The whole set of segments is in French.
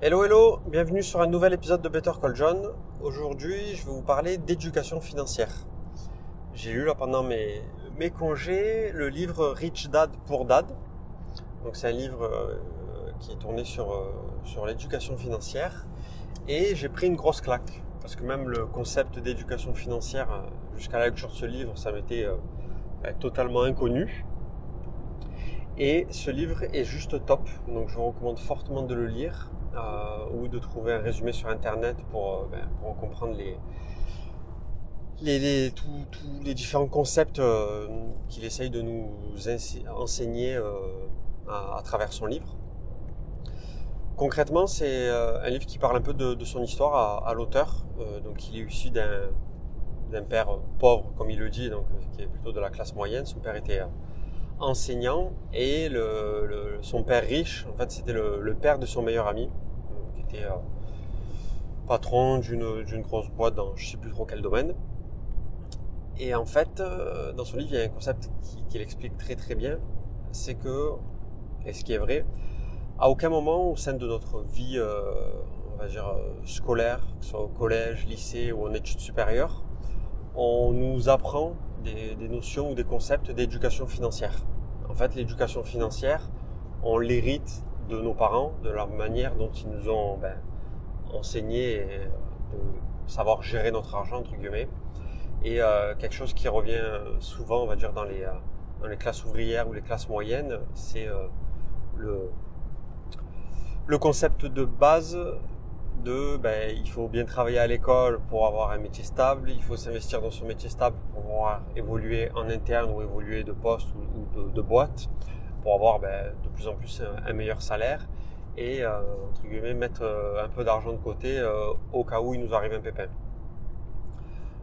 Hello hello, bienvenue sur un nouvel épisode de Better Call John. Aujourd'hui, je vais vous parler d'éducation financière. J'ai lu là pendant mes, congés le livre Rich Dad Poor Dad. Donc c'est un livre euh, qui est tourné sur, euh, sur l'éducation financière et j'ai pris une grosse claque parce que même le concept d'éducation financière euh, jusqu'à la lecture de ce livre, ça m'était ben, totalement inconnu. Et ce livre est juste top, donc je vous recommande fortement de le lire ou de trouver un résumé sur internet pour, euh, ben, comprendre les, tous les différents concepts euh, qu'il essaye de nous enseigner à, travers son livre. Concrètement, c'est un livre qui parle un peu de, son histoire à, l'auteur. donc, il est issu d'un père pauvre, comme il le dit, donc qui est plutôt de la classe moyenne. Son père était enseignant et son père riche, en fait, c'était le, père de son meilleur ami, euh, patron d'une grosse boîte dans je sais plus trop quel domaine. Et en fait, euh, dans son livre, il y a un concept qu'il qui explique très très bien, c'est que, et ce qui est vrai, à aucun moment au sein de notre vie, euh, on va dire, scolaire, que ce soit au collège, lycée ou en études supérieures, on nous apprend des notions ou des concepts d'éducation financière. En fait, l'éducation financière, on l'hérite de nos parents, de la manière dont ils nous ont ben, enseigné de savoir gérer notre argent, entre guillemets. Et euh, quelque chose qui revient souvent, on va dire, dans les, euh, dans les classes ouvrières ou les classes moyennes, c'est euh, le, le concept de base de ben, il faut bien travailler à l'école pour avoir un métier stable, il faut s'investir dans son métier stable pour pouvoir évoluer en interne ou évoluer de poste ou, de, boîte pour avoir ben, de plus en plus un, meilleur salaire et euh, entre guillemets mettre euh, un peu d'argent de côté euh, au cas où il nous arrive un pépin.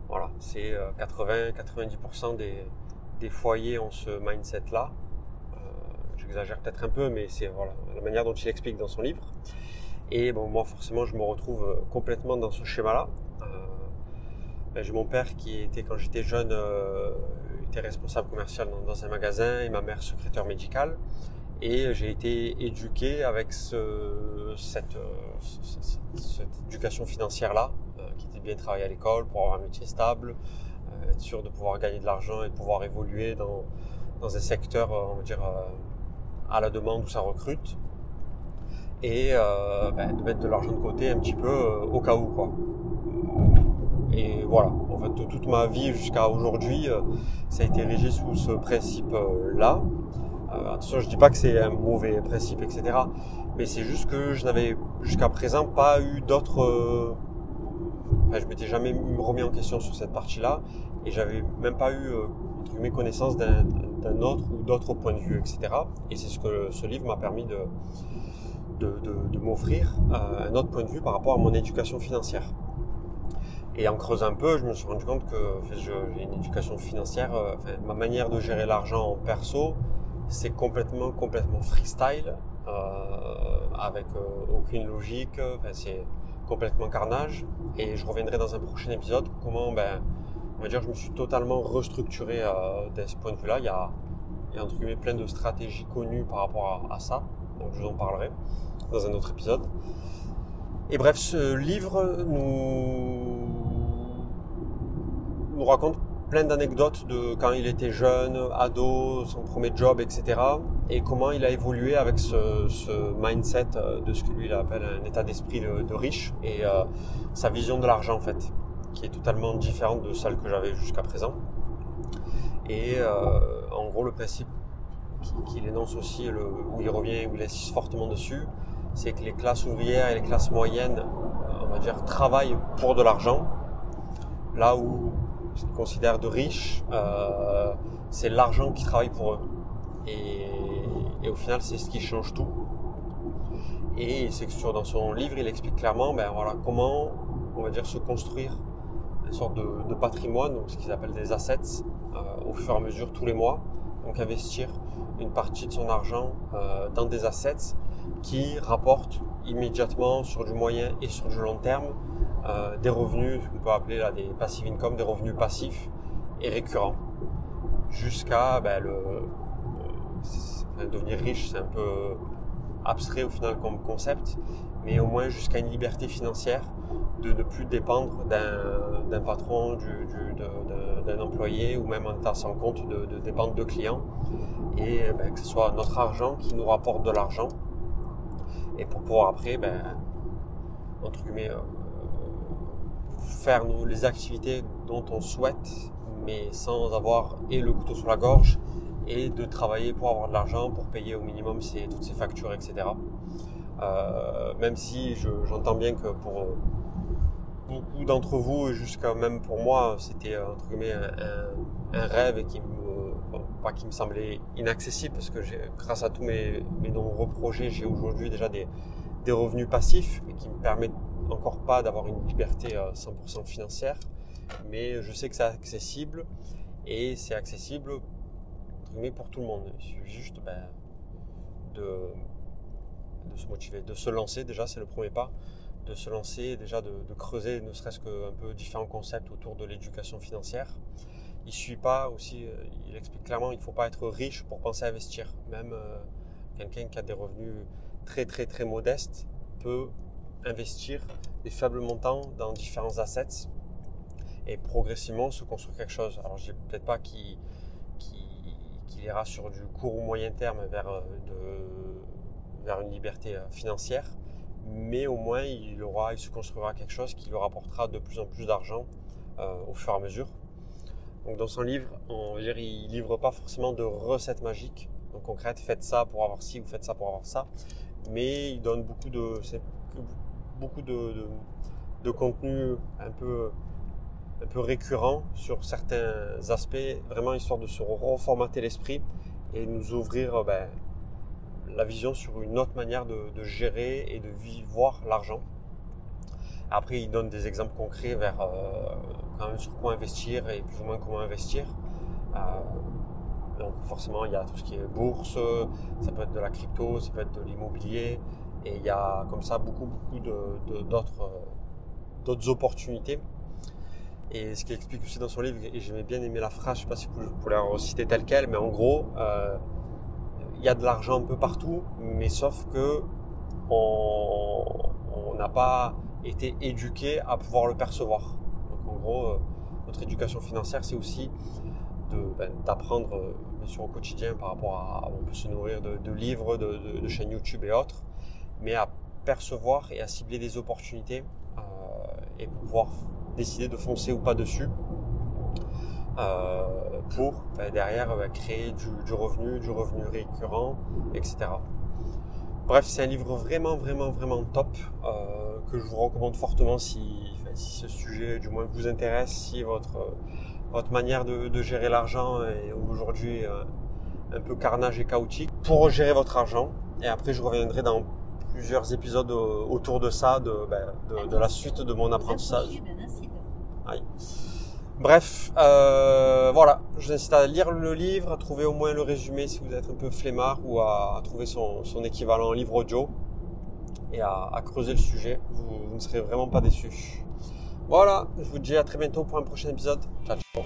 Voilà, c'est 80-90% des, foyers ont ce mindset là. J'exagère peut-être un peu, mais c'est la manière dont il explique dans son livre. Et bon, moi, forcément, je me retrouve euh, complètement dans ce schéma-là. Euh, ben, j'ai mon père qui était, quand j'étais jeune, euh, responsable commercial dans, un magasin et ma mère secrétaire médicale. Et j'ai été éduqué avec ce, cette, éducation financière-là, qui était bien travailler à l'école pour avoir un métier stable, être sûr de pouvoir gagner de l'argent et de pouvoir évoluer dans, dans un secteur, on va dire, à la demande où ça recrute et euh, ben, de mettre de l'argent de côté un petit peu euh, au cas où quoi. Et voilà, en fait toute ma vie jusqu'à aujourd'hui, euh, ça a été régi sous ce principe-là. attention, je dis pas que c'est un mauvais principe, etc. Mais c'est juste que je n'avais jusqu'à présent pas eu d'autres. Enfin, je m'étais jamais remis en question sur cette partie-là et j'avais même pas eu entre mes connaissances d'un autre ou d'autres points de vue, etc. Et c'est ce que ce livre m'a permis de, m'offrir euh, un autre point de vue par rapport à mon éducation financière. Et en creusant un peu, je me suis rendu compte que j'ai une éducation financière, euh, ma manière de gérer l'argent en perso, c'est complètement, complètement freestyle, euh, avec euh, aucune logique, c'est complètement carnage. Et je reviendrai dans un prochain épisode comment, ben, on va dire, je me suis totalement restructuré de ce point de vue-là. Il y a, il y a entre guillemets plein de stratégies connues par rapport à, à ça donc je vous en parlerai dans un autre épisode. Et bref, ce livre nous, nous raconte plein d'anecdotes de quand il était jeune, ado, son premier job, etc. Et comment il a évolué avec ce, mindset de ce que lui il appelle un état d'esprit de, riche et euh, sa vision de l'argent en fait, qui est totalement différente de celle que j'avais jusqu'à présent. Et euh, en gros, le principe qu'il énonce aussi, où il revient, où il insiste fortement dessus, c'est que les classes ouvrières et les classes moyennes, on va dire, travaillent pour de l'argent, là où ce qu'ils considèrent de riches, euh, c'est l'argent qui travaille pour eux. Et, au final, c'est ce qui change tout. Et c'est que dans son livre, il explique clairement, ben voilà, comment, on va dire, se construire une sorte de, de patrimoine, donc ce qu'ils appellent des assets, euh, au fur et à mesure tous les mois. Donc investir une partie de son argent euh, dans des assets qui rapportent immédiatement sur du moyen et sur du long terme euh, des revenus, qu'on peut appeler là des passive income, des revenus passifs et récurrents, jusqu'à ben, le euh, devenir riche, c'est un peu abstrait au final comme concept, mais au moins jusqu'à une liberté financière de ne plus dépendre d'un patron, d'un employé ou même en étant sans compte de, dépendre de clients. Et ben, que ce soit notre argent qui nous rapporte de l'argent et pour pouvoir après, ben, entre guillemets, euh, faire les activités dont on souhaite, mais sans avoir et le couteau sur la gorge et de travailler pour avoir de l'argent, pour payer au minimum toutes ces factures, etc. Euh, même si j'entends bien que pour beaucoup d'entre vous, jusqu'à même pour moi, c'était entre guillemets un, rêve qui pas qui me semblait inaccessible parce que grâce à tous mes, nombreux projets, j'ai aujourd'hui déjà des, revenus passifs et qui me permettent encore pas d'avoir une liberté 100% euh, financière, mais je sais que c'est accessible et c'est accessible pour tout le monde. Il suffit juste ben, de, de, se motiver, de se lancer déjà, c'est le premier pas, de se lancer déjà, de, creuser ne serait-ce qu'un peu différents concepts autour de l'éducation financière. Il suit pas aussi, euh, il explique clairement, il ne faut pas être riche pour penser à investir. Même euh, quelqu'un qui a des revenus très très modestes peut investir des faibles montants dans différents assets et progressivement se construire quelque chose. Alors je ne dis peut-être pas qu'il ira sur du court ou moyen terme vers, euh, une liberté financière, mais au moins il, aura, il se construira quelque chose qui lui rapportera de plus en plus d'argent au fur et à mesure. Donc dans son livre, on, il ne livre pas forcément de recettes magiques, donc concrètes, faites ça pour avoir ci ou faites ça pour avoir ça, mais il donne beaucoup de, beaucoup de, de, contenu un peu, un peu récurrent sur certains aspects, vraiment histoire de se reformater l'esprit et nous ouvrir ben, la vision sur une autre manière de, gérer et de voir l'argent. Après, il donne des exemples concrets vers euh, quand même sur quoi investir et plus ou moins comment investir. Euh, donc forcément, il y a tout ce qui est bourse, ça peut être de la crypto, ça peut être de l'immobilier, et il y a comme ça beaucoup, beaucoup d'autres d'autres opportunités. Et ce qu'il explique aussi dans son livre, et j'aimais bien aimé la phrase, je ne sais pas si vous pouvez la reciter telle quelle, mais en gros, euh, il y a de l'argent un peu partout, mais sauf que on n'a pas été éduqué à pouvoir le percevoir. Donc en gros, euh, notre éducation financière, c'est aussi ben, d'apprendre euh, bien sûr au quotidien par rapport à on peut se nourrir de, livres, de, chaînes YouTube et autres, mais à percevoir et à cibler des opportunités euh, et pouvoir décider de foncer ou pas dessus pour ben, derrière ben, créer du, revenu, du revenu récurrent, etc. Bref, c'est un livre vraiment, vraiment, vraiment top que je vous recommande fortement si, si ce sujet du moins vous intéresse, si votre votre manière de, gérer l'argent est aujourd'hui euh, un peu carnage et chaotique. Pour gérer votre argent, et après je reviendrai dans plusieurs épisodes autour de ça, de, ben, la suite de mon apprentissage. Bref, euh, voilà, je vous incite à lire le livre, à trouver au moins le résumé si vous êtes un peu flemmard ou à, trouver son, équivalent en livre audio et à, creuser le sujet. vous ne serez vraiment pas déçus. Voilà, je vous dis à très bientôt pour un prochain épisode. Ciao, ciao.